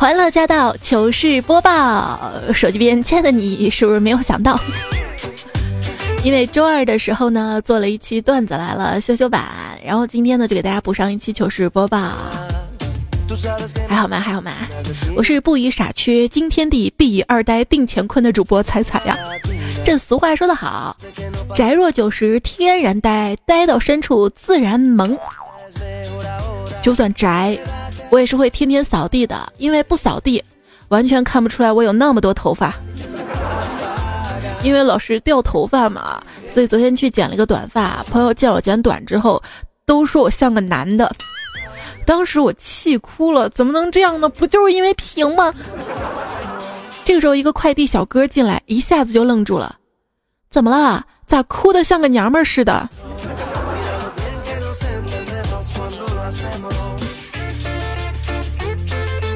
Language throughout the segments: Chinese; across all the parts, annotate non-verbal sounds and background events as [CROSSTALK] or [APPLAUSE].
欢乐驾到，糗事播报。手机边亲爱的你，是不是没有想到？[LAUGHS] 因为周二的时候呢，做了一期段子来了修修版，然后今天呢就给大家补上一期糗事播报。还好吗？还好吗？我是不以傻缺惊天地，必以二呆定乾坤的主播彩彩呀。这俗话说得好，宅若九十天然呆，呆到深处自然萌。就算宅。我也是会天天扫地的，因为不扫地，完全看不出来我有那么多头发。因为老是掉头发嘛，所以昨天去剪了一个短发。朋友见我剪短之后，都说我像个男的。当时我气哭了，怎么能这样呢？不就是因为平吗？这个时候，一个快递小哥进来，一下子就愣住了。怎么了？咋哭的像个娘们似的？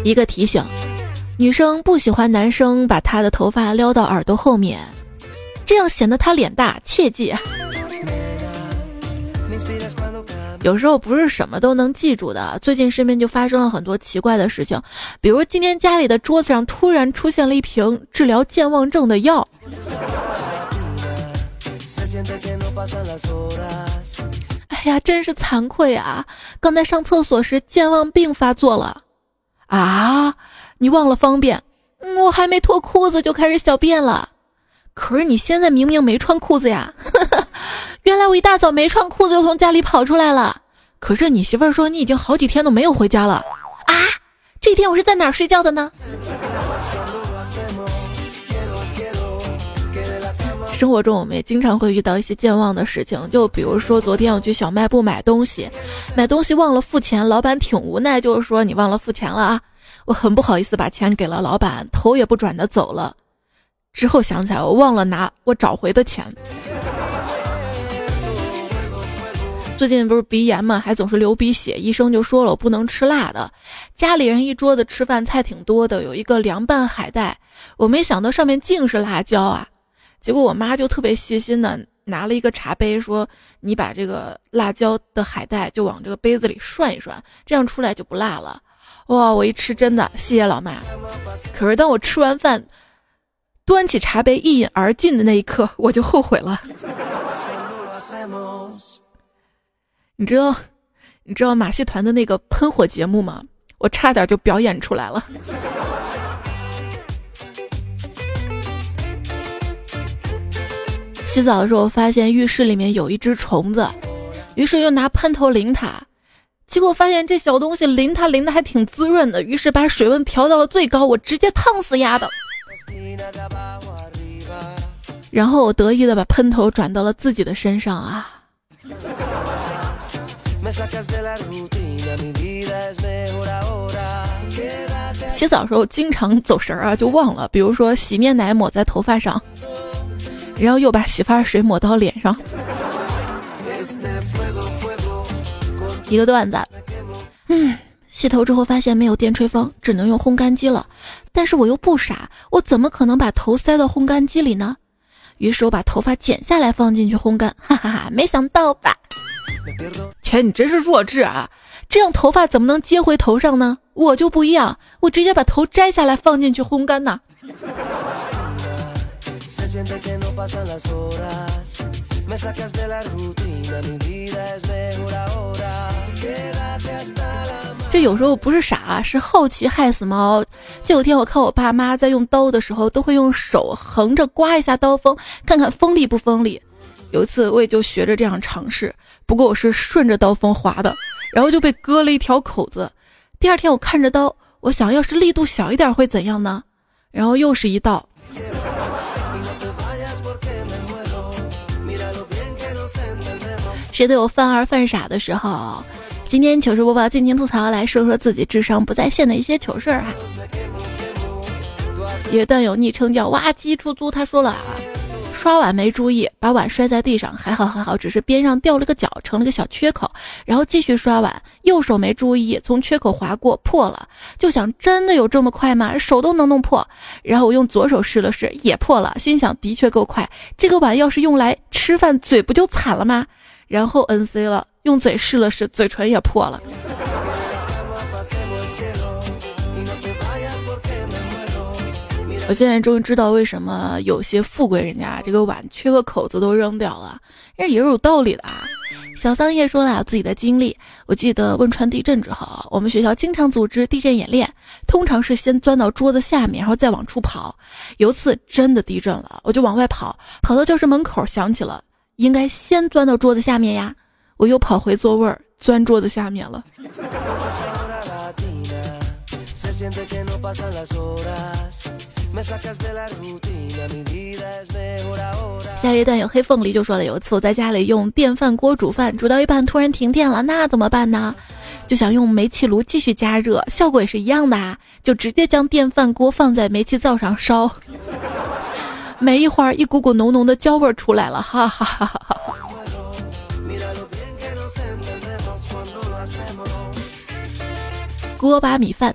一个提醒：女生不喜欢男生把她的头发撩到耳朵后面，这样显得她脸大。切记。有时候不是什么都能记住的。最近身边就发生了很多奇怪的事情，比如今天家里的桌子上突然出现了一瓶治疗健忘症的药。哎呀，真是惭愧啊！刚才上厕所时健忘病发作了。啊！你忘了方便？我还没脱裤子就开始小便了。可是你现在明明没穿裤子呀！[LAUGHS] 原来我一大早没穿裤子就从家里跑出来了。可是你媳妇儿说你已经好几天都没有回家了。啊！这天我是在哪儿睡觉的呢？生活中我们也经常会遇到一些健忘的事情，就比如说昨天我去小卖部买东西，买东西忘了付钱，老板挺无奈，就是说你忘了付钱了啊，我很不好意思把钱给了老板，头也不转的走了。之后想起来我忘了拿我找回的钱。最近不是鼻炎嘛，还总是流鼻血，医生就说了我不能吃辣的。家里人一桌子吃饭菜挺多的，有一个凉拌海带，我没想到上面竟是辣椒啊。结果我妈就特别细心的拿了一个茶杯，说：“你把这个辣椒的海带就往这个杯子里涮一涮，这样出来就不辣了。”哇！我一吃真的，谢谢老妈。可是当我吃完饭，端起茶杯一饮而尽的那一刻，我就后悔了。你知道，你知道马戏团的那个喷火节目吗？我差点就表演出来了。洗澡的时候发现浴室里面有一只虫子，于是又拿喷头淋它，结果发现这小东西淋它淋的还挺滋润的，于是把水温调到了最高，我直接烫死丫的。然后我得意的把喷头转到了自己的身上啊。洗澡时候经常走神儿啊，就忘了，比如说洗面奶抹在头发上。然后又把洗发水抹到脸上。一个段子，嗯，洗头之后发现没有电吹风，只能用烘干机了。但是我又不傻，我怎么可能把头塞到烘干机里呢？于是我把头发剪下来放进去烘干，[LAUGHS] 哈哈哈！没想到吧？姐，你真是弱智啊！这样头发怎么能接回头上呢？我就不一样，我直接把头摘下来放进去烘干这有时候不是傻，是好奇害死猫。这有天我看我爸妈在用刀的时候，都会用手横着刮一下刀锋，看看锋利不锋利。有一次我也就学着这样尝试，不过我是顺着刀锋划的，然后就被割了一条口子。第二天我看着刀，我想要是力度小一点会怎样呢？然后又是一道。[LAUGHS] 谁都有犯二犯傻的时候。今天糗事播报尽情吐槽，来说说自己智商不在线的一些糗事儿哈。一段友昵称叫挖机出租，他说了啊，刷碗没注意，把碗摔在地上，还好还好，只是边上掉了个角，成了个小缺口。然后继续刷碗，右手没注意，从缺口划过，破了。就想真的有这么快吗？手都能弄破。然后我用左手试了试，也破了。心想的确够快，这个碗要是用来吃饭，嘴不就惨了吗？然后 N C 了，用嘴试了试，嘴唇也破了。我现在终于知道为什么有些富贵人家这个碗缺个口子都扔掉了，这也是有道理的啊。小桑叶说了自己的经历，我记得汶川地震之后，我们学校经常组织地震演练，通常是先钻到桌子下面，然后再往出跑。有次真的地震了，我就往外跑，跑到教室门口，想起了应该先钻到桌子下面呀，我又跑回座位儿，钻桌子下面了。下一段有黑凤梨就说了，有一次我在家里用电饭锅煮饭，煮到一半突然停电了，那怎么办呢？就想用煤气炉继续加热，效果也是一样的啊，就直接将电饭锅放在煤气灶上烧，没一会儿一股股浓浓的焦味出来了，哈 [LAUGHS] 哈哈哈哈。锅巴米饭。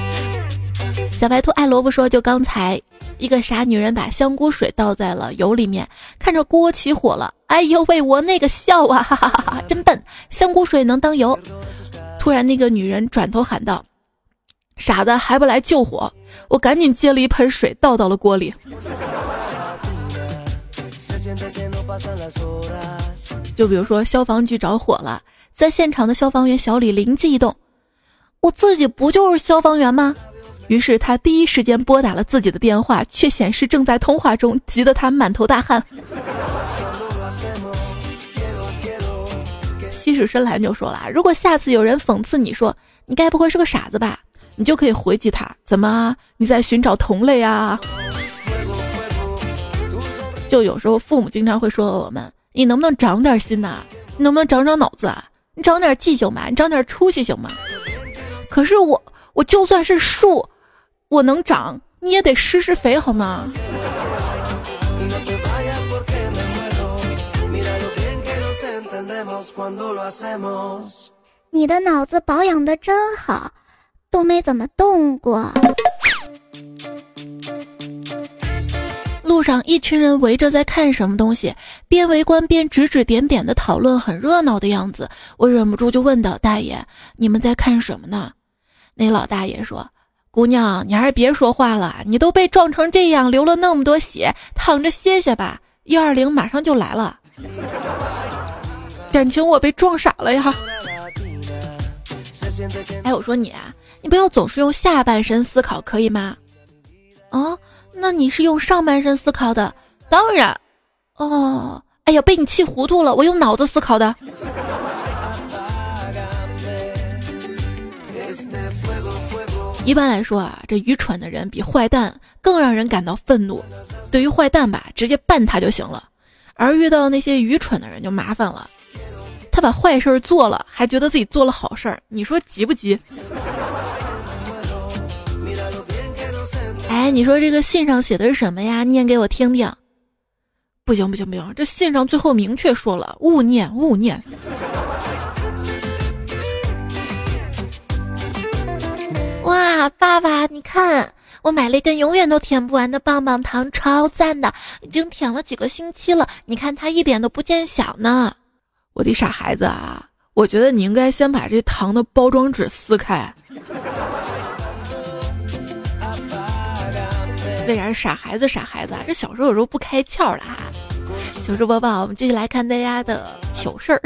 [LAUGHS] 小白兔爱萝卜说：“就刚才，一个傻女人把香菇水倒在了油里面，看着锅起火了。哎呦喂，我那个笑啊，哈哈哈哈！真笨，香菇水能当油？突然，那个女人转头喊道：‘傻子，还不来救火？’我赶紧接了一盆水倒到了锅里。就比如说，消防局着火了，在现场的消防员小李灵机一动，我自己不就是消防员吗？”于是他第一时间拨打了自己的电话，却显示正在通话中，急得他满头大汗。西史深蓝就说了：“如果下次有人讽刺你说你该不会是个傻子吧，你就可以回击他，怎么你在寻找同类啊？”就有时候父母经常会说我们：“你能不能长点心呐？你能不能长长脑子啊？你长点记性吧，你长点出息行吗？”可是我，我就算是树。我能长，你也得施施肥好吗？你的脑子保养的真好，都没怎么动过。路上一群人围着在看什么东西，边围观边指指点点的讨论，很热闹的样子。我忍不住就问道：“大爷，你们在看什么呢？”那老大爷说。姑娘，你还是别说话了。你都被撞成这样，流了那么多血，躺着歇歇吧。幺二零马上就来了。[LAUGHS] 感情我被撞傻了呀！哎，我说你啊，你不要总是用下半身思考，可以吗？哦，那你是用上半身思考的？当然。哦，哎呀，被你气糊涂了。我用脑子思考的。一般来说啊，这愚蠢的人比坏蛋更让人感到愤怒。对于坏蛋吧，直接办他就行了；而遇到那些愚蠢的人就麻烦了。他把坏事做了，还觉得自己做了好事儿，你说急不急？哎，你说这个信上写的是什么呀？念给我听听。不行不行不行，这信上最后明确说了，勿念勿念。哇，爸爸，你看，我买了一根永远都舔不完的棒棒糖，超赞的，已经舔了几个星期了。你看它一点都不见小呢。我的傻孩子啊，我觉得你应该先把这糖的包装纸撕开。为啥是傻孩子？傻孩子啊，这小时候有时候不开窍的哈。糗事播报，我们继续来看大家的糗事儿。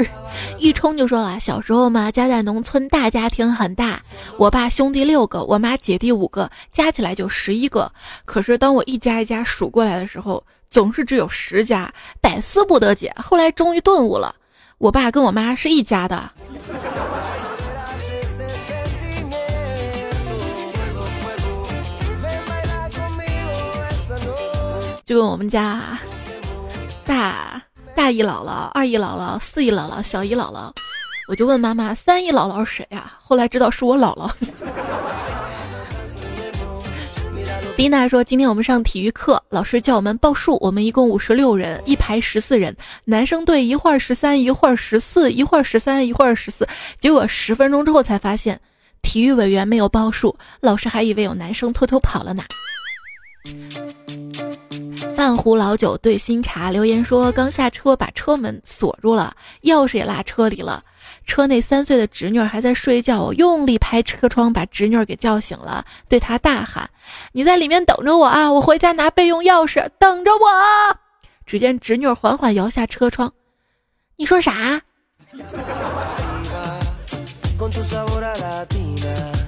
一冲就说了，小时候嘛，家在农村，大家庭很大，我爸兄弟六个，我妈姐弟五个，加起来就十一个。可是当我一家一家数过来的时候，总是只有十家，百思不得解。后来终于顿悟了，我爸跟我妈是一家的。就跟我们家。大大姨姥姥、二姨姥姥、四姨姥姥、小姨姥姥，我就问妈妈：“三姨姥姥是谁呀？”后来知道是我姥姥。[LAUGHS] 丽娜说：“今天我们上体育课，老师叫我们报数，我们一共五十六人，一排十四人，男生队一会儿十三，一会儿十四，一会儿十三，一会儿十四。结果十分钟之后才发现，体育委员没有报数，老师还以为有男生偷偷跑了呢。”半壶老酒兑新茶，留言说刚下车把车门锁住了，钥匙也落车里了。车内三岁的侄女还在睡觉，我用力拍车窗，把侄女给叫醒了，对她大喊：“你在里面等着我啊！我回家拿备用钥匙，等着我。”只见侄女缓缓摇下车窗：“你说啥？” [LAUGHS]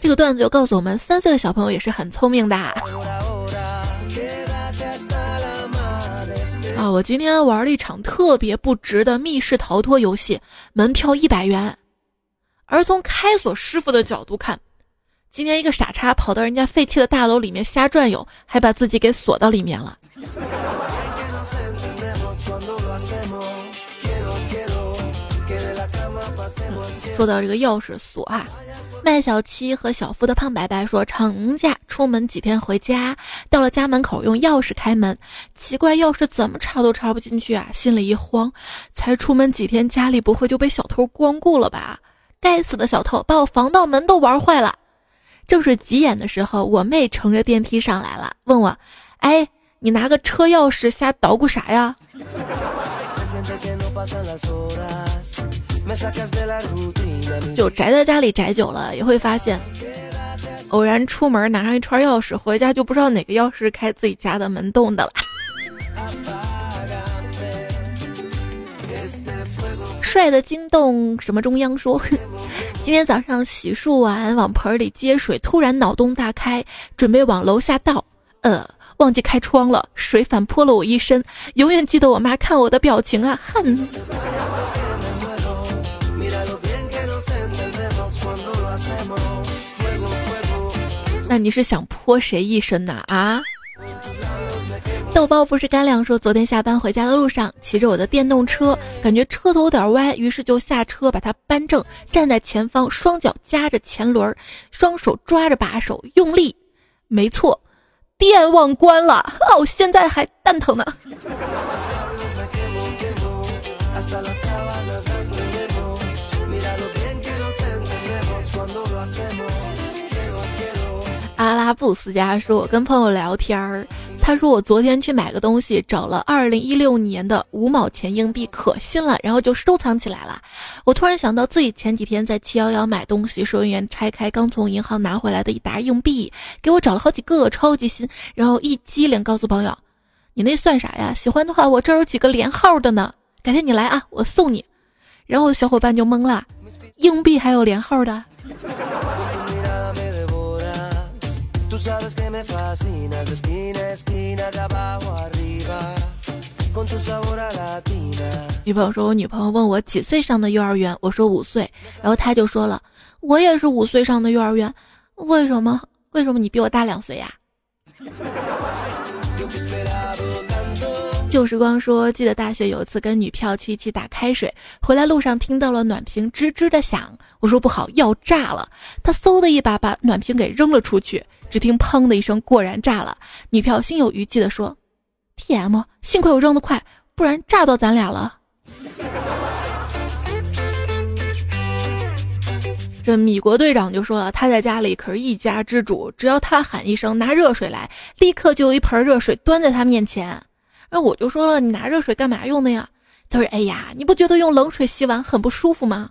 这个段子就告诉我们，三岁的小朋友也是很聪明的。啊！我今天玩了一场特别不值的密室逃脱游戏，门票一百元。而从开锁师傅的角度看，今天一个傻叉跑到人家废弃的大楼里面瞎转悠，还把自己给锁到里面了。说到这个钥匙锁啊。麦小七和小夫的胖白白说：“长假出门几天回家，到了家门口用钥匙开门，奇怪钥匙怎么插都插不进去啊！心里一慌，才出门几天，家里不会就被小偷光顾了吧？该死的小偷把我防盗门都玩坏了！正是急眼的时候，我妹乘着电梯上来了，问我：哎，你拿个车钥匙瞎捣鼓啥呀？”就宅在家里宅久了，也会发现，偶然出门拿上一串钥匙，回家就不知道哪个钥匙开自己家的门洞的了。帅的惊动什么中央说，今天早上洗漱完往盆里接水，突然脑洞大开，准备往楼下倒，呃，忘记开窗了，水反泼了我一身。永远记得我妈看我的表情啊，恨。那你是想泼谁一身呐？啊！豆包不是干粮说，昨天下班回家的路上，骑着我的电动车，感觉车头有点歪，于是就下车把它扳正，站在前方，双脚夹着前轮，双手抓着把手，用力。没错，电忘关了哦，现在还蛋疼呢。阿拉布斯加说：“我跟朋友聊天儿，他说我昨天去买个东西，找了二零一六年的五毛钱硬币，可新了，然后就收藏起来了。我突然想到自己前几天在七幺幺买东西，收银员拆开刚从银行拿回来的一沓硬币，给我找了好几个，超级新。然后一机灵告诉朋友：‘你那算啥呀？喜欢的话，我这儿有几个连号的呢，改天你来啊，我送你。’然后小伙伴就懵了，硬币还有连号的。”女朋友说：“我女朋友问我几岁上的幼儿园，我说五岁，然后他就说了，我也是五岁上的幼儿园，为什么？为什么你比我大两岁呀？”旧时光说：“记得大学有一次跟女票去一起打开水，回来路上听到了暖瓶吱吱的响，我说不好要炸了，他嗖的一把把暖瓶给扔了出去。”只听“砰”的一声，果然炸了。女票心有余悸地说：“T.M. 幸亏我扔得快，不然炸到咱俩了。”这米国队长就说了：“他在家里可是一家之主，只要他喊一声拿热水来，立刻就有一盆热水端在他面前。”那我就说了：“你拿热水干嘛用的呀？”他说：“哎呀，你不觉得用冷水洗碗很不舒服吗？”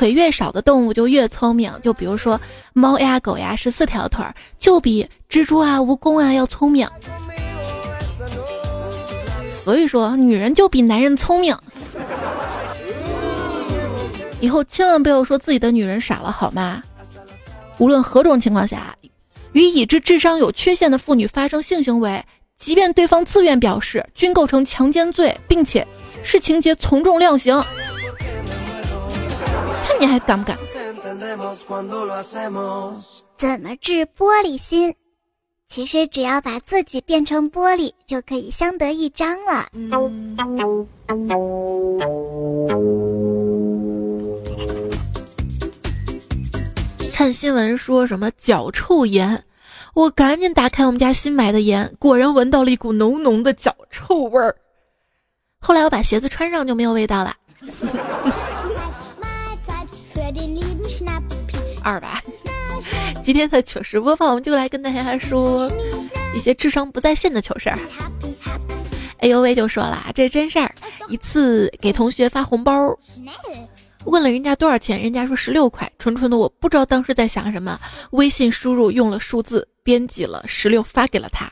腿越少的动物就越聪明，就比如说猫呀、狗呀，十四条腿儿就比蜘蛛啊、蜈蚣啊要聪明。所以说，女人就比男人聪明。以后千万不要说自己的女人傻了，好吗？无论何种情况下，与已知智商有缺陷的妇女发生性行为，即便对方自愿表示，均构成强奸罪，并且是情节从重量刑。你还敢不敢？怎么治玻璃心？其实只要把自己变成玻璃，就可以相得益彰了。看新闻说什么脚臭盐，我赶紧打开我们家新买的盐，果然闻到了一股浓浓的脚臭味儿。后来我把鞋子穿上就没有味道了。二吧，[LAUGHS] 今天的糗事播放，我们就来跟大家说一些智商不在线的糗事儿。哎呦喂，就说了，这是真事儿。一次给同学发红包，问了人家多少钱，人家说十六块。纯纯的我不知道当时在想什么，微信输入用了数字编辑了十六发给了他。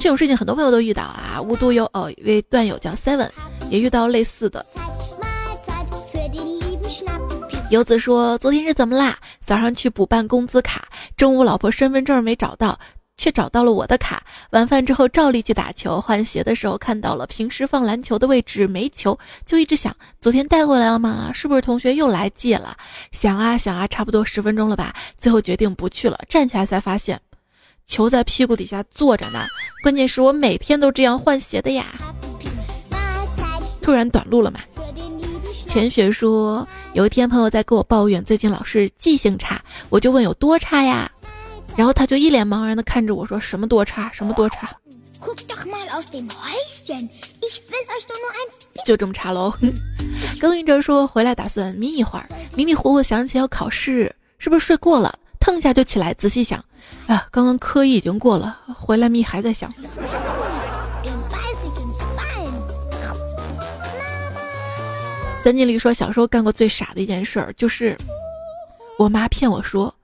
这种事情很多朋友都遇到啊。无独有偶，一位段友叫 Seven 也遇到类似的。游子说：“昨天是怎么啦？早上去补办工资卡，中午老婆身份证没找到，却找到了我的卡。晚饭之后照例去打球，换鞋的时候看到了平时放篮球的位置没球，就一直想昨天带回来了吗？是不是同学又来借了？想啊想啊，差不多十分钟了吧，最后决定不去了。站起来才发现，球在屁股底下坐着呢。关键是我每天都这样换鞋的呀。突然短路了嘛？”钱雪说，有一天朋友在跟我抱怨最近老是记性差，我就问有多差呀？然后他就一脸茫然的看着我说什么多差，什么多差？就这么差喽。耕耘者说回来打算眯一会儿，迷迷糊糊想起要考试，是不是睡过了？腾一下就起来，仔细想，啊，刚刚科一已经过了，回来眯还在想。三经理说，小时候干过最傻的一件事儿，就是我妈骗我说，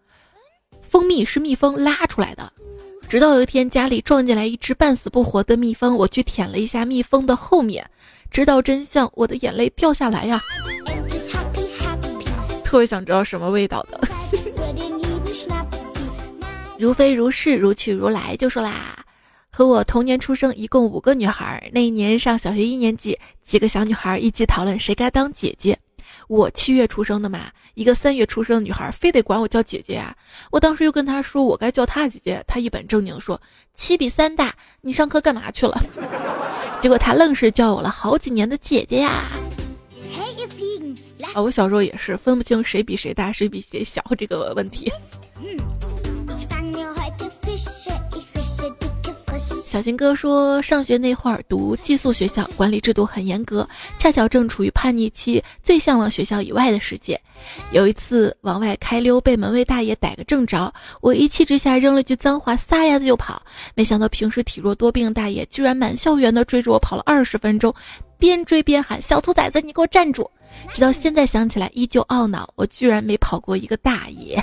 蜂蜜是蜜蜂拉出来的。直到有一天家里撞进来一只半死不活的蜜蜂，我去舔了一下蜜蜂的后面，知道真相，我的眼泪掉下来呀。[LAUGHS] 特别想知道什么味道的。[LAUGHS] 如飞如是，如去如来，就说啦。和我同年出生，一共五个女孩。那一年上小学一年级，几个小女孩一起讨论谁该当姐姐。我七月出生的嘛，一个三月出生的女孩非得管我叫姐姐啊。我当时又跟她说我该叫她姐姐，她一本正经说七比三大，你上课干嘛去了？[LAUGHS] 结果她愣是叫我了好几年的姐姐呀。啊，我小时候也是分不清谁比谁大，谁比谁小这个问题。小新哥说，上学那会儿读寄宿学校，管理制度很严格，恰巧正处于叛逆期，最向往学校以外的世界。有一次往外开溜，被门卫大爷逮个正着，我一气之下扔了句脏话，撒丫子就跑。没想到平时体弱多病的大爷，居然满校园的追着我跑了二十分钟，边追边喊：“小兔崽子，你给我站住！”直到现在想起来，依旧懊恼，我居然没跑过一个大爷。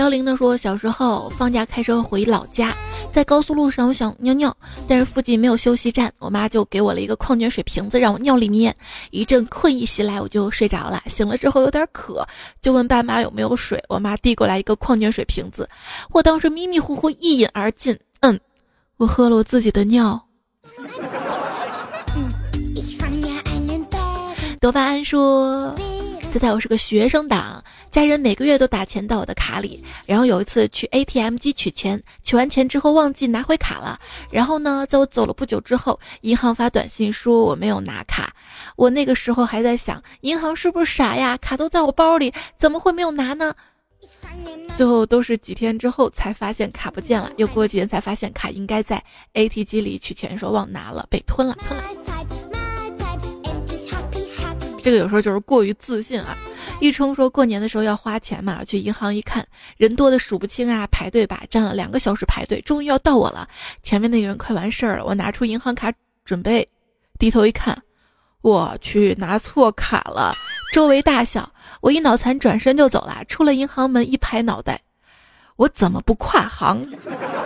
凋零的说：“小时候放假开车回老家，在高速路上，我想尿尿，但是附近没有休息站，我妈就给我了一个矿泉水瓶子，让我尿里面。一阵困意袭来，我就睡着了。醒了之后有点渴，就问爸妈有没有水。我妈递过来一个矿泉水瓶子，我当时迷迷糊糊一饮而尽。嗯，我喝了我自己的尿。”多巴胺说。猜猜我是个学生党，家人每个月都打钱到我的卡里。然后有一次去 ATM 机取钱，取完钱之后忘记拿回卡了。然后呢，在我走了不久之后，银行发短信说我没有拿卡。我那个时候还在想，银行是不是傻呀？卡都在我包里，怎么会没有拿呢？最后都是几天之后才发现卡不见了，又过几天才发现卡应该在 ATM 机里取钱，说忘拿了，被吞了，吞了。这个有时候就是过于自信啊！一冲说过年的时候要花钱嘛，去银行一看，人多的数不清啊，排队吧，站了两个小时排队，终于要到我了。前面那个人快完事儿了，我拿出银行卡准备，低头一看，我去拿错卡了，周围大笑，我一脑残转身就走了。出了银行门一拍脑袋，我怎么不跨行？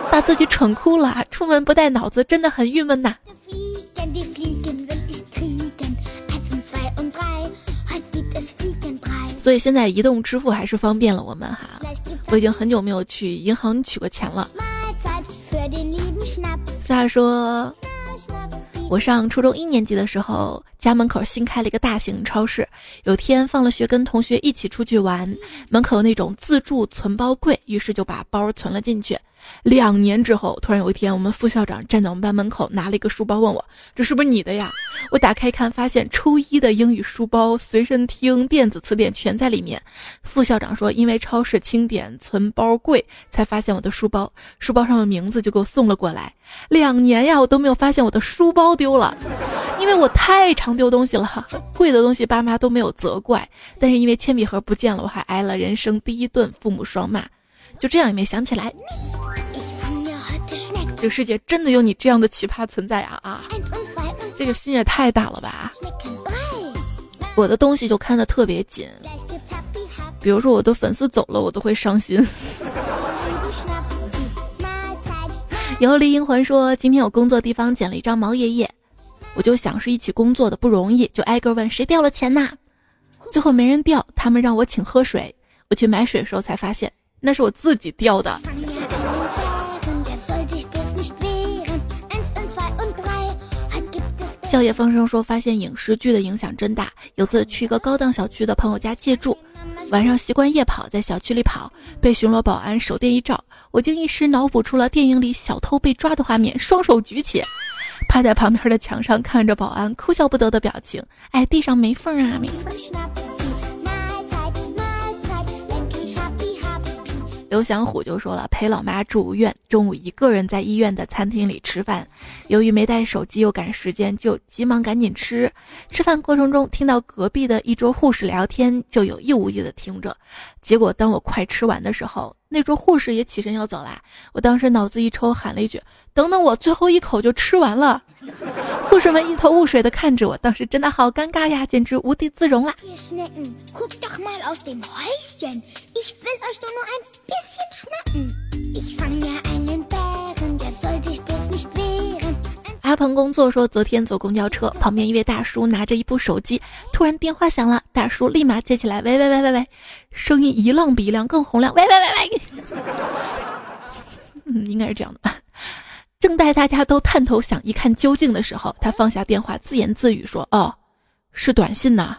把自己蠢哭了。出门不带脑子真的很郁闷呐。所以现在移动支付还是方便了我们哈。我已经很久没有去银行取过钱了。萨说，我上初中一年级的时候，家门口新开了一个大型超市。有天放了学，跟同学一起出去玩，门口有那种自助存包柜，于是就把包存了进去。两年之后，突然有一天，我们副校长站在我们班门口，拿了一个书包问我：“这是不是你的呀？”我打开一看，发现初一的英语书包、随身听、电子词典全在里面。副校长说：“因为超市清点存包贵，才发现我的书包。书包上的名字就给我送了过来。两年呀，我都没有发现我的书包丢了，因为我太常丢东西了。贵的东西爸妈都没有责怪，但是因为铅笔盒不见了，我还挨了人生第一顿父母双骂。就这样也没想起来。”这个世界真的有你这样的奇葩存在啊啊！这个心也太大了吧！我的东西就看得特别紧，比如说我的粉丝走了，我都会伤心。游离银魂说，今天我工作地方捡了一张毛爷爷，我就想是一起工作的不容易，就挨个问谁掉了钱呐？最后没人掉，他们让我请喝水，我去买水的时候才发现那是我自己掉的。笑夜风声说，发现影视剧的影响真大。有次去一个高档小区的朋友家借住，晚上习惯夜跑，在小区里跑，被巡逻保安手电一照，我竟一时脑补出了电影里小偷被抓的画面，双手举起，趴在旁边的墙上看着保安哭笑不得的表情。哎，地上没缝啊！刘祥虎就说了，陪老妈住院，中午一个人在医院的餐厅里吃饭，由于没带手机又赶时间，就急忙赶紧吃。吃饭过程中听到隔壁的一桌护士聊天，就有意无意的听着。结果当我快吃完的时候，那桌护士也起身要走啦。我当时脑子一抽，喊了一句：“等等我，最后一口就吃完了。”护士们一头雾水的看着我，当时真的好尴尬呀，简直无地自容啦。阿鹏工作说，昨天坐公交车，旁边一位大叔拿着一部手机，突然电话响了，大叔立马接起来，喂喂喂喂喂，声音一浪比一浪更洪亮，喂喂喂喂，[LAUGHS] 嗯，应该是这样的。正待大家都探头想一看究竟的时候，他放下电话，自言自语说：“哦，是短信呐。”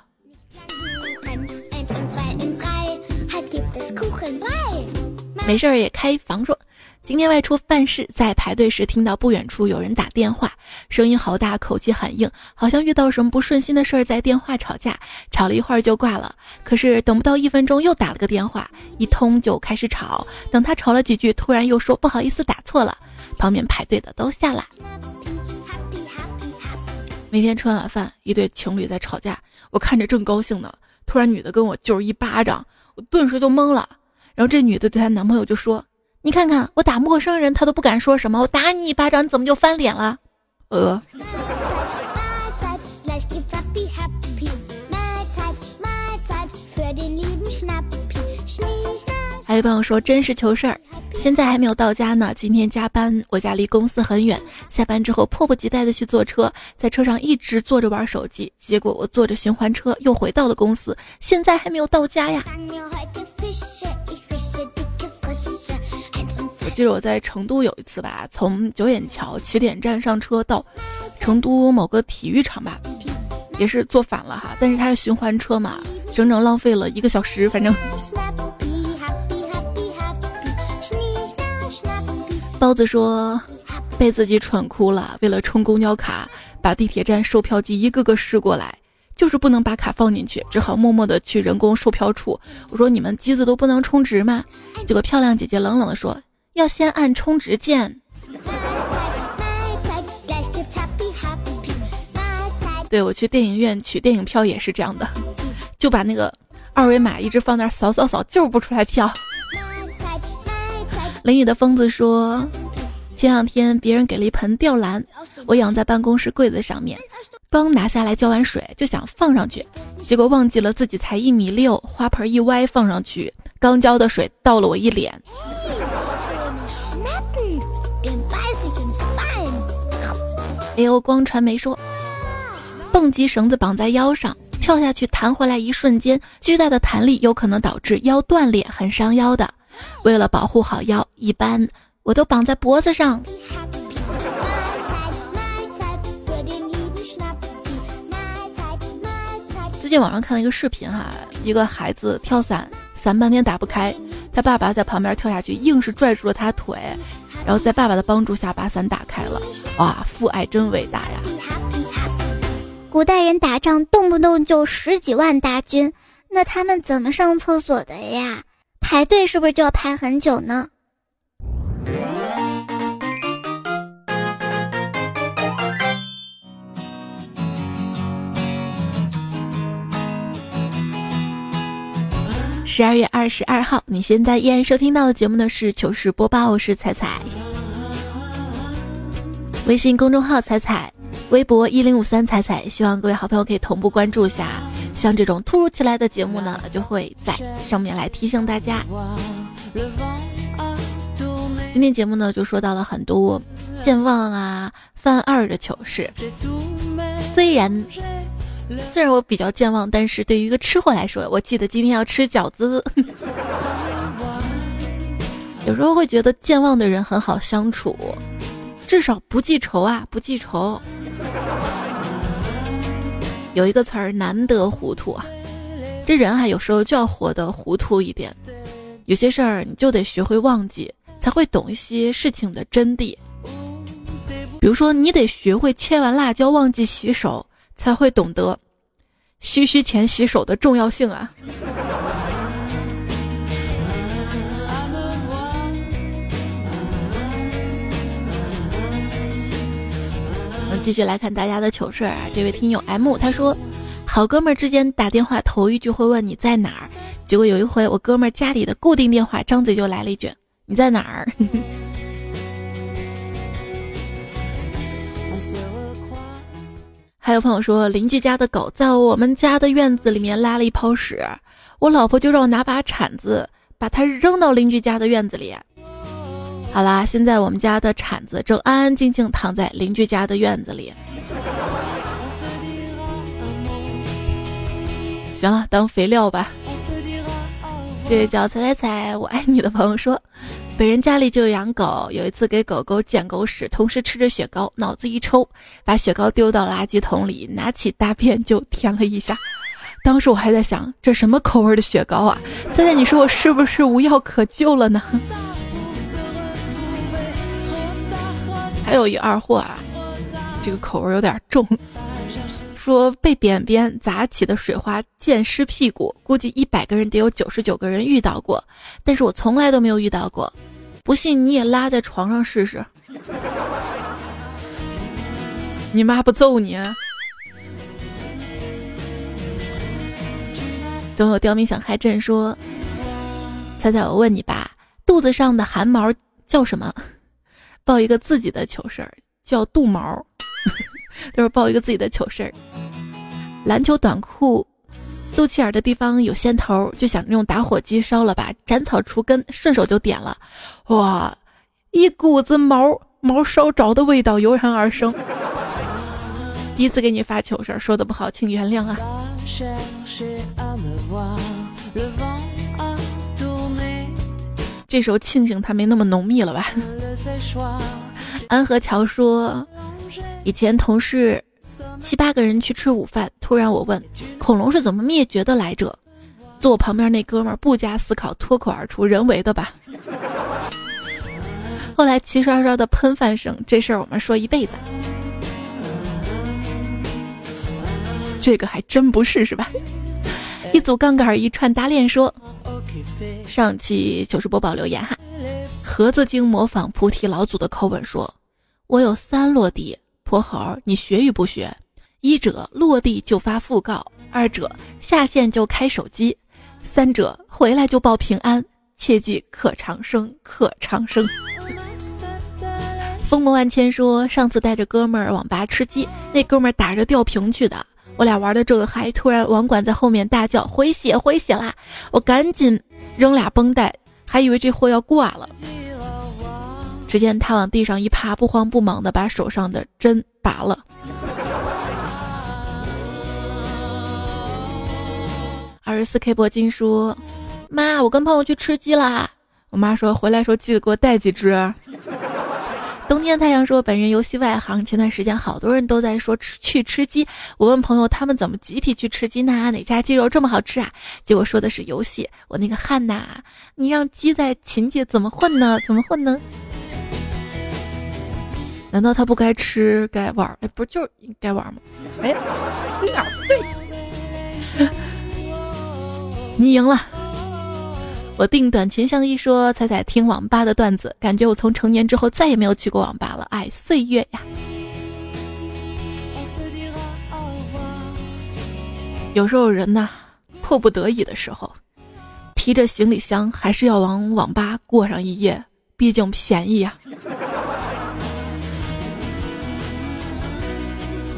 没事儿也开房说。今天外出办事，在排队时听到不远处有人打电话，声音好大，口气很硬，好像遇到什么不顺心的事儿，在电话吵架，吵了一会儿就挂了。可是等不到一分钟，又打了个电话，一通就开始吵。等他吵了几句，突然又说不好意思打错了。旁边排队的都下来。那天吃完晚饭，一对情侣在吵架，我看着正高兴呢，突然女的跟我就是一巴掌，我顿时就懵了。然后这女的对她男朋友就说。你看看我打陌生人，他都不敢说什么。我打你一巴掌，你怎么就翻脸了？呃。有朋友说真实求事儿，现在还没有到家呢。今天加班，我家离公司很远。下班之后迫不及待的去坐车，在车上一直坐着玩手机。结果我坐着循环车又回到了公司，现在还没有到家呀。我记得我在成都有一次吧，从九眼桥起点站上车到成都某个体育场吧，也是坐反了哈。但是它是循环车嘛，整整浪费了一个小时。反正包子说被自己蠢哭了，为了充公交卡，把地铁站售票机一个个试过来，就是不能把卡放进去，只好默默的去人工售票处。我说你们机子都不能充值吗？结果漂亮姐姐冷冷的说。要先按充值键。对我去电影院取电影票也是这样的，就把那个二维码一直放那儿扫扫扫，就是不出来票。淋雨的疯子说，前两天别人给了一盆吊兰，我养在办公室柜子上面，刚拿下来浇完水就想放上去，结果忘记了自己才一米六，花盆一歪放上去，刚浇的水倒了我一脸。哎呦，光传媒说，蹦极绳子绑在腰上，跳下去弹回来一瞬间，巨大的弹力有可能导致腰断裂，很伤腰的。为了保护好腰，一般我都绑在脖子上。最近网上看了一个视频哈，一个孩子跳伞，伞半天打不开。他爸爸在旁边跳下去，硬是拽住了他腿，然后在爸爸的帮助下把伞打开了。哇，父爱真伟大呀！古代人打仗动不动就十几万大军，那他们怎么上厕所的呀？排队是不是就要排很久呢？十二月二十二号，你现在依然收听到的节目呢是糗事播报，我是彩彩。微信公众号彩彩，微博一零五三彩彩，希望各位好朋友可以同步关注一下。像这种突如其来的节目呢，就会在上面来提醒大家。今天节目呢，就说到了很多健忘啊、犯二的糗事。虽然。虽然我比较健忘，但是对于一个吃货来说，我记得今天要吃饺子。[LAUGHS] 有时候会觉得健忘的人很好相处，至少不记仇啊，不记仇。有一个词儿难得糊涂啊，这人啊有时候就要活得糊涂一点，有些事儿你就得学会忘记，才会懂一些事情的真谛。比如说，你得学会切完辣椒忘记洗手。才会懂得嘘嘘前洗手的重要性啊！继续来看大家的糗事儿啊！这位听友 M 他说，好哥们儿之间打电话头一句会问你在哪儿，结果有一回我哥们儿家里的固定电话张嘴就来了一句你在哪儿。[LAUGHS] 还有朋友说，邻居家的狗在我们家的院子里面拉了一泡屎，我老婆就让我拿把铲子把它扔到邻居家的院子里。好啦，现在我们家的铲子正安安静静躺在邻居家的院子里。行了，当肥料吧。这位叫彩彩彩，我爱你的朋友说。本人家里就养狗，有一次给狗狗捡狗屎，同时吃着雪糕，脑子一抽，把雪糕丢到垃圾桶里，拿起大便就舔了一下。当时我还在想，这什么口味的雪糕啊？猜猜你说我是不是无药可救了呢？还有一二货啊，这个口味有点重。说被扁扁砸起的水花溅湿屁股，估计一百个人得有九十九个人遇到过，但是我从来都没有遇到过。不信你也拉在床上试试，你妈不揍你？总有刁民想害朕说，猜猜我问你吧，肚子上的汗毛叫什么？报一个自己的糗事儿，叫杜毛。[LAUGHS] 就是报一个自己的糗事儿。篮球短裤肚脐眼的地方有线头，就想用打火机烧了吧，斩草除根，顺手就点了，哇，一股子毛毛烧着的味道油然而生。第一次给你发糗事儿，说的不好，请原谅啊。这时候庆幸它没那么浓密了吧？安和桥说。以前同事七八个人去吃午饭，突然我问恐龙是怎么灭绝的来着？坐我旁边那哥们儿不加思考脱口而出：“人为的吧。”后来齐刷刷的喷饭声，这事儿我们说一辈子。这个还真不是是吧？一组杠杆一串搭链说，上期糗事播报留言哈，盒子精模仿菩提老祖的口吻说：“我有三落地。”泼猴，你学与不学？一者落地就发讣告，二者下线就开手机，三者回来就报平安。切记可长生，可长生。风魔万千说，上次带着哥们儿网吧吃鸡，那哥们儿打着吊瓶去的，我俩玩的正嗨，突然网管在后面大叫回血回血啦！我赶紧扔俩绷带，还以为这货要挂了。只见他往地上一趴，不慌不忙的把手上的针拔了。二十四 K 铂金说：“妈，我跟朋友去吃鸡啦。”我妈说：“回来时候记得给我带几只。”冬天太阳说：“本人游戏外行，前段时间好多人都在说吃去吃鸡。我问朋友，他们怎么集体去吃鸡呢？哪家鸡肉这么好吃啊？结果说的是游戏。我那个汉呐，你让鸡在秦界怎么混呢？怎么混呢？难道他不该吃该玩？哎，不就是该玩吗？哎，哪对？[LAUGHS] 你赢了。”我定短裙相依说，彩彩听网吧的段子，感觉我从成年之后再也没有去过网吧了。哎，岁月呀！有时候人呐，迫不得已的时候，提着行李箱还是要往网吧过上一夜，毕竟便宜呀。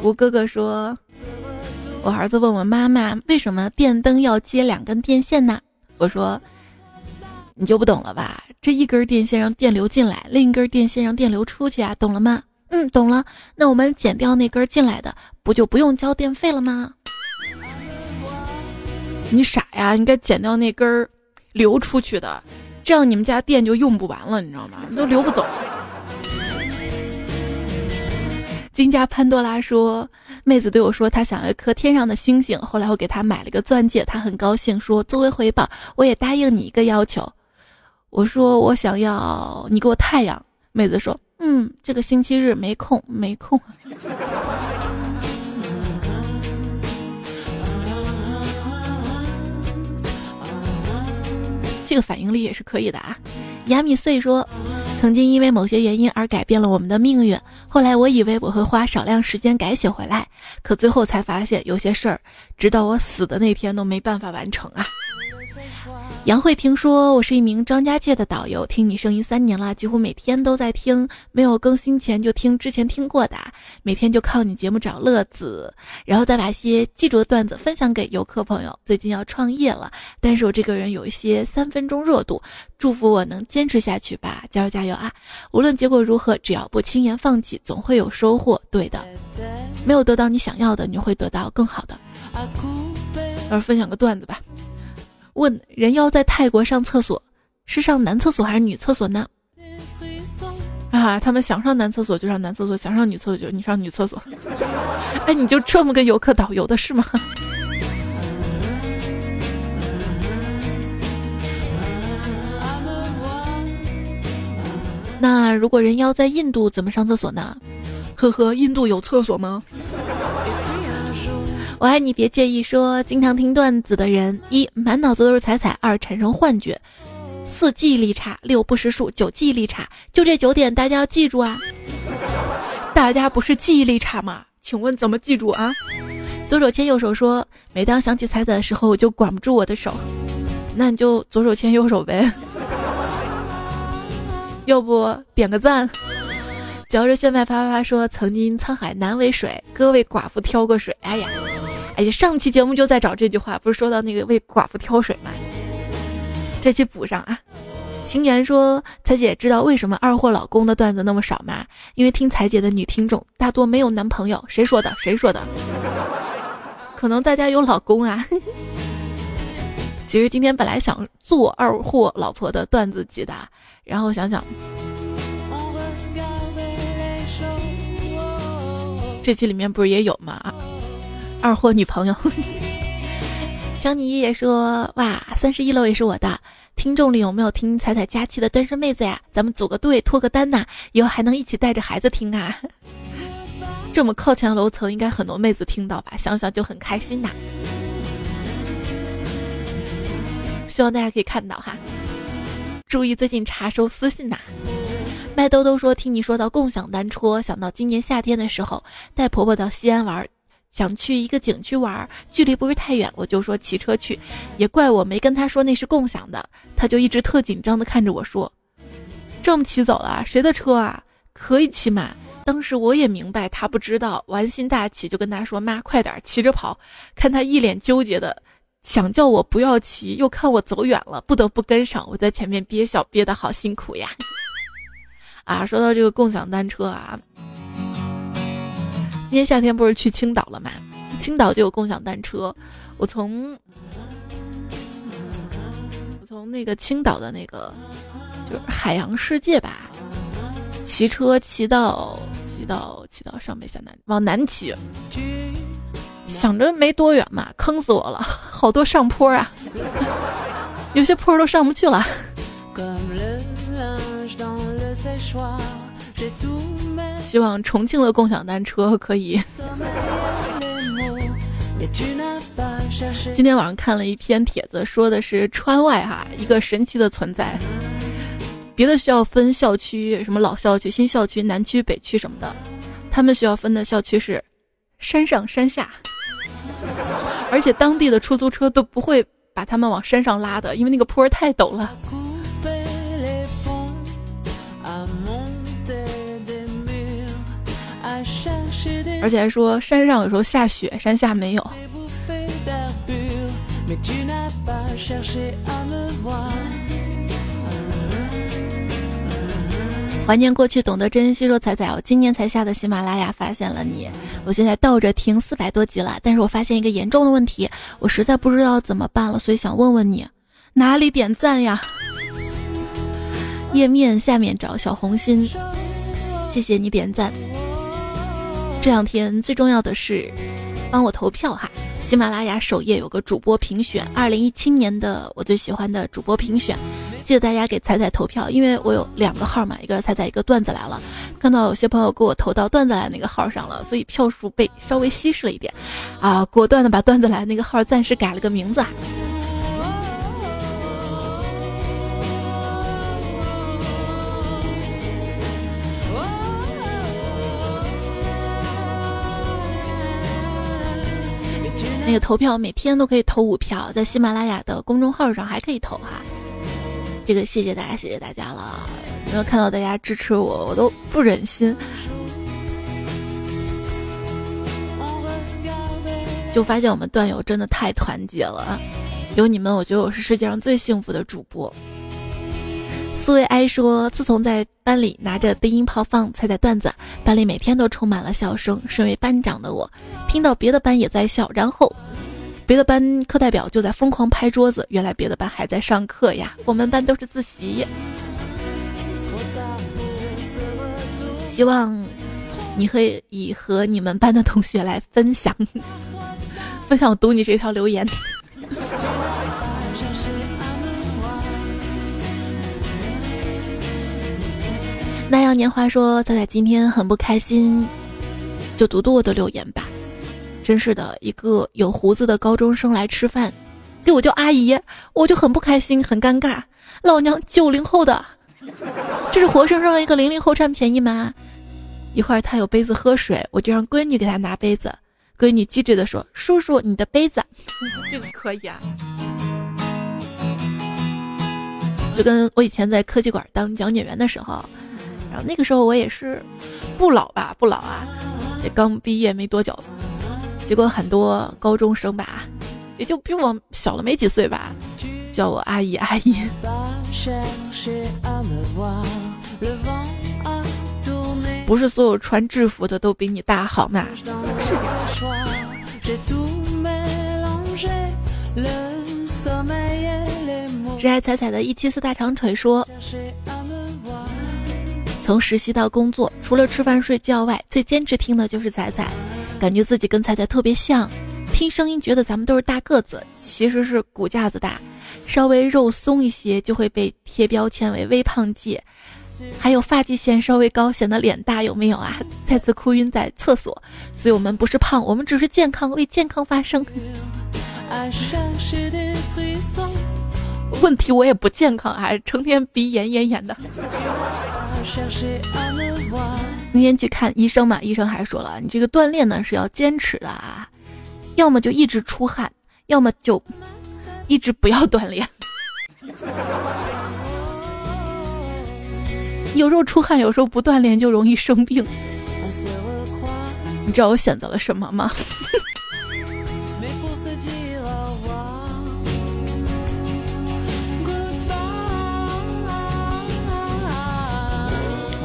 吴哥哥说，我儿子问我妈妈，为什么电灯要接两根电线呢？我说。你就不懂了吧？这一根电线让电流进来，另一根电线让电流出去啊，懂了吗？嗯，懂了。那我们剪掉那根进来的，不就不用交电费了吗？你傻呀？应该剪掉那根流出去的，这样你们家电就用不完了，你知道吗？都流不走。金家潘多拉说：“妹子对我说，她想要一颗天上的星星。后来我给她买了个钻戒，她很高兴，说作为回报，我也答应你一个要求。”我说我想要你给我太阳，妹子说，嗯，这个星期日没空，没空。这个反应力也是可以的啊。亚米碎说，曾经因为某些原因而改变了我们的命运，后来我以为我会花少量时间改写回来，可最后才发现有些事儿，直到我死的那天都没办法完成啊。杨慧听说我是一名张家界的导游，听你声音三年了，几乎每天都在听，没有更新前就听之前听过的，每天就靠你节目找乐子，然后再把一些记住的段子分享给游客朋友。最近要创业了，但是我这个人有一些三分钟热度，祝福我能坚持下去吧，加油加油啊！无论结果如何，只要不轻言放弃，总会有收获。对的，没有得到你想要的，你会得到更好的。要是分享个段子吧。问人妖在泰国上厕所，是上男厕所还是女厕所呢？啊，他们想上男厕所就上男厕所，想上女厕所就你上女厕所。[LAUGHS] 哎，你就这么跟游客导游的是吗？那如果人妖在印度怎么上厕所呢？呵呵，印度有厕所吗？我爱你，别介意。说经常听段子的人，一满脑子都是彩彩；二产生幻觉；四记忆力差；六不识数；九记忆力差。就这九点，大家要记住啊！大家不是记忆力差吗？请问怎么记住啊？左手牵右手说，每当想起彩彩的时候，我就管不住我的手。那你就左手牵右手呗。要不点个赞？嚼着炫迈啪啪啪说，曾经沧海难为水，哥为寡妇挑过水。哎呀！哎呀，上期节目就在找这句话，不是说到那个为寡妇挑水吗？这期补上啊。星源说：“彩姐知道为什么二货老公的段子那么少吗？因为听彩姐的女听众大多没有男朋友。谁说的？谁说的？可能大家有老公啊。[LAUGHS] 其实今天本来想做二货老婆的段子集的，然后想想，这期里面不是也有吗？”二货女朋友，[LAUGHS] 江你爷爷说：“哇，三十一楼也是我的。听众里有没有听彩彩佳期的单身妹子呀？咱们组个队，脱个单呐，以后还能一起带着孩子听啊。[LAUGHS] 这么靠前楼层，应该很多妹子听到吧？想想就很开心呐。希望大家可以看到哈，注意最近查收私信呐。兜兜说：听你说到共享单车，想到今年夏天的时候，带婆婆到西安玩。”想去一个景区玩，距离不是太远，我就说骑车去。也怪我没跟他说那是共享的，他就一直特紧张的看着我说：“这么骑走了，谁的车啊？可以骑吗？”当时我也明白他不知道，玩心大起，就跟他说：“妈，快点骑着跑。”看他一脸纠结的，想叫我不要骑，又看我走远了，不得不跟上。我在前面憋笑，憋得好辛苦呀。啊，说到这个共享单车啊。今年夏天不是去青岛了吗？青岛就有共享单车。我从我从那个青岛的那个就是海洋世界吧，骑车骑到骑到骑到上北下南，往南骑，想着没多远嘛，坑死我了，好多上坡啊，有些坡都上不去了。[LAUGHS] 希望重庆的共享单车可以。今天晚上看了一篇帖子，说的是川外哈一个神奇的存在。别的学校分校区，什么老校区、新校区、南区、北区什么的，他们学校分的校区是山上山下，而且当地的出租车都不会把他们往山上拉的，因为那个坡太陡了。而且还说山上有时候下雪，山下没有。怀念过去，懂得珍惜。说彩彩，我今年才下的喜马拉雅，发现了你。我现在倒着听四百多集了，但是我发现一个严重的问题，我实在不知道怎么办了，所以想问问你，哪里点赞呀？页面下面找小红心，谢谢你点赞。这两天最重要的是，帮我投票哈！喜马拉雅首页有个主播评选，二零一七年的我最喜欢的主播评选，记得大家给彩彩投票，因为我有两个号嘛，一个彩彩，一个段子来了。看到有些朋友给我投到段子来那个号上了，所以票数被稍微稀释了一点，啊，果断的把段子来那个号暂时改了个名字。那个投票每天都可以投五票，在喜马拉雅的公众号上还可以投哈。这个谢谢大家，谢谢大家了。没有看到大家支持我，我都不忍心。就发现我们段友真的太团结了，有你们，我觉得我是世界上最幸福的主播。苏维埃说：“自从在班里拿着低音炮放彩彩段子，班里每天都充满了笑声。身为班长的我，听到别的班也在笑，然后别的班课代表就在疯狂拍桌子。原来别的班还在上课呀，我们班都是自习。希望你可以和你们班的同学来分享，分享读你这条留言。”那样年华说：“仔仔今天很不开心，就读读我的留言吧。真是的，一个有胡子的高中生来吃饭，给我叫阿姨，我就很不开心，很尴尬。老娘九零后的，这是活生生的一个零零后占便宜吗？一会儿他有杯子喝水，我就让闺女给他拿杯子。闺女机智的说：叔叔，你的杯子，[LAUGHS] 这个可以啊。就跟我以前在科技馆当讲解员的时候。”然后那个时候我也是不老吧，不老啊，也刚毕业没多久，结果很多高中生吧，也就比我小了没几岁吧，叫我阿姨阿姨。不是所有穿制服的都比你大好吗？是挚爱彩彩的一七四大长腿说。从实习到工作，除了吃饭睡觉外，最坚持听的就是彩彩，感觉自己跟彩彩特别像。听声音觉得咱们都是大个子，其实是骨架子大，稍微肉松一些就会被贴标签为微胖界。还有发际线稍微高显得脸大，有没有啊？再次哭晕在厕所，所以我们不是胖，我们只是健康，为健康发声。问题我也不健康，还成天鼻炎炎炎的。那天去看医生嘛，医生还说了，你这个锻炼呢是要坚持的啊，要么就一直出汗，要么就一直不要锻炼。[LAUGHS] 有时候出汗，有时候不锻炼就容易生病。[LAUGHS] 你知道我选择了什么吗？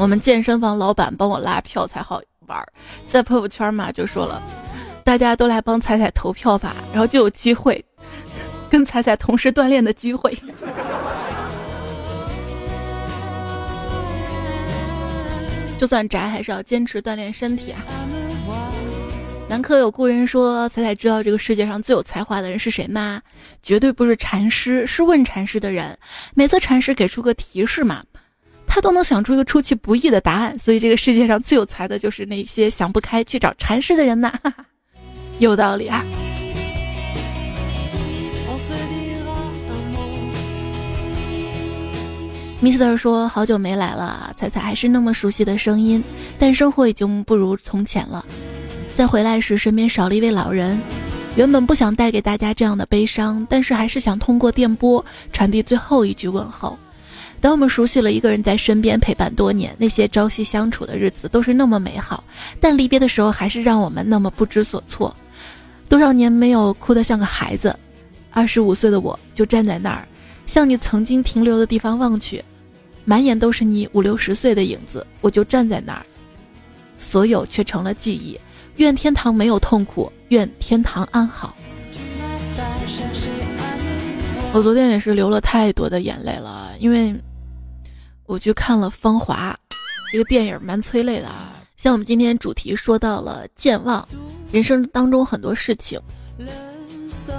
我们健身房老板帮我拉票才好玩儿，在朋友圈嘛就说了，大家都来帮彩彩投票吧，然后就有机会跟彩彩同时锻炼的机会。[LAUGHS] 就算宅，还是要坚持锻炼身体啊。南柯有故人说：“彩彩知道这个世界上最有才华的人是谁吗？绝对不是禅师，是问禅师的人。每次禅师给出个提示嘛，他都能想出一个出其不意的答案。所以这个世界上最有才的就是那些想不开去找禅师的人呐，哈 [LAUGHS] 哈有道理啊。” Mister 说：“好久没来了，彩彩还是那么熟悉的声音，但生活已经不如从前了。在回来时，身边少了一位老人。原本不想带给大家这样的悲伤，但是还是想通过电波传递最后一句问候。当我们熟悉了一个人在身边陪伴多年，那些朝夕相处的日子都是那么美好，但离别的时候还是让我们那么不知所措。多少年没有哭得像个孩子，二十五岁的我就站在那儿，向你曾经停留的地方望去。”满眼都是你五六十岁的影子，我就站在那儿，所有却成了记忆。愿天堂没有痛苦，愿天堂安好。我昨天也是流了太多的眼泪了，因为我去看了《芳华》，这个电影蛮催泪的啊。像我们今天主题说到了健忘，人生当中很多事情，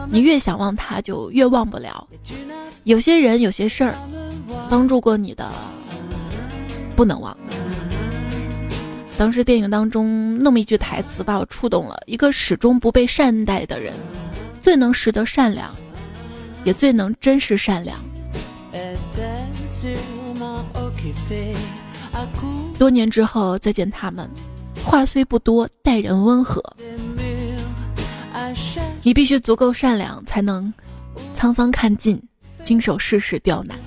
你越想忘它，就越忘不了。有些人，有些事儿。帮助过你的，不能忘。当时电影当中那么一句台词把我触动了：一个始终不被善待的人，最能识得善良，也最能珍视善良。多年之后再见他们，话虽不多，待人温和。你必须足够善良，才能沧桑看尽，经受世事刁难。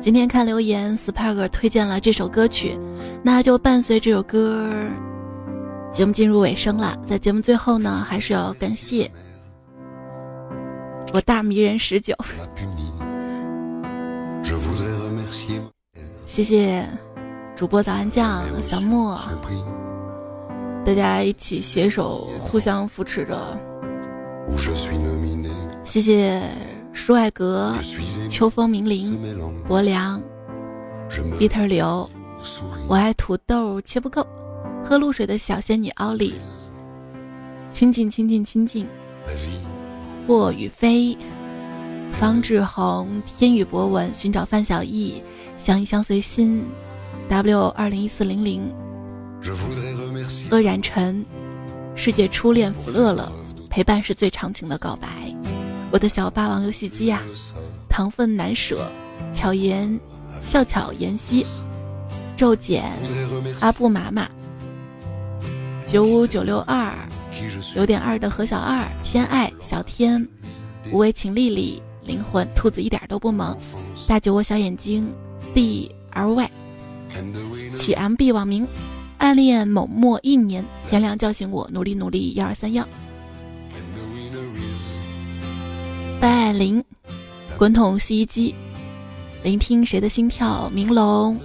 今天看留言，Spark 推荐了这首歌曲，那就伴随这首歌，节目进入尾声了。在节目最后呢，还是要感谢我大迷人十九，谢谢主播早安酱小莫。大家一起携手，互相扶持着。谢谢舒爱格、秋风明灵、薄凉、Peter 刘，我爱土豆切不够，喝露水的小仙女奥利，亲近亲近亲近，霍雨飞、方志宏、天宇博文、寻找范小艺、相依相随心、W 二零一四零零。愕然尘，世界初恋福乐乐，陪伴是最长情的告白。我的小霸王游戏机呀，糖分难舍。巧言，笑巧言兮，骤减。阿布麻麻，九五九六二，有点二的何小二，偏爱小天，无为情丽丽，灵魂兔子一点都不萌。大酒窝小眼睛，D R Y，起 M B 网名。暗恋某末一年，天亮叫醒我，努力努力，幺二三幺。拜林，滚筒洗衣机，聆听谁的心跳？明龙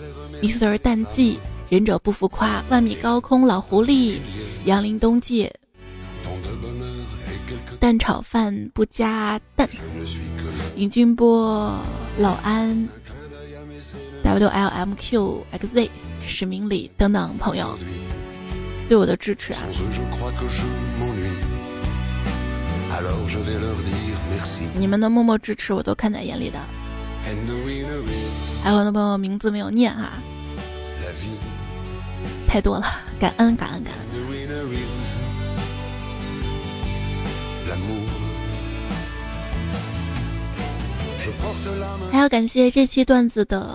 ，Mr 淡季，忍者不浮夸，万米高空老狐狸，杨林东界，蛋炒饭不加蛋，尹俊波，老安，W L M Q X Z。史明礼等等朋友对我的支持啊！你们的默默支持我都看在眼里的。还有很多朋友名字没有念哈，太多了，感恩感恩感恩。还要感谢这期段子的。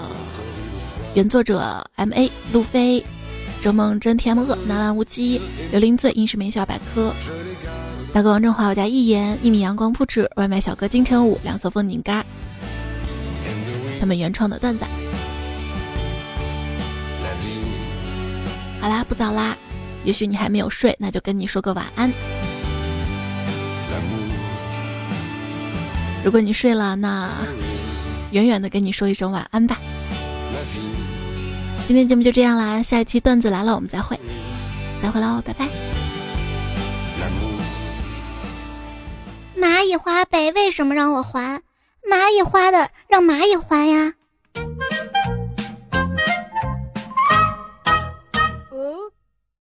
原作者 M A 路飞，周梦真 T M 恶南兰无羁刘林醉英式名校百科大哥王振华我家一言一米阳光铺纸外卖小哥金城武两侧风景嘎他们原创的段子。好啦，不早啦，也许你还没有睡，那就跟你说个晚安。如果你睡了，那远远的跟你说一声晚安吧。今天节目就这样啦，下一期段子来了，我们再会，再会喽，拜拜。蚂蚁花呗为什么让我还？蚂蚁花的让蚂蚁还呀。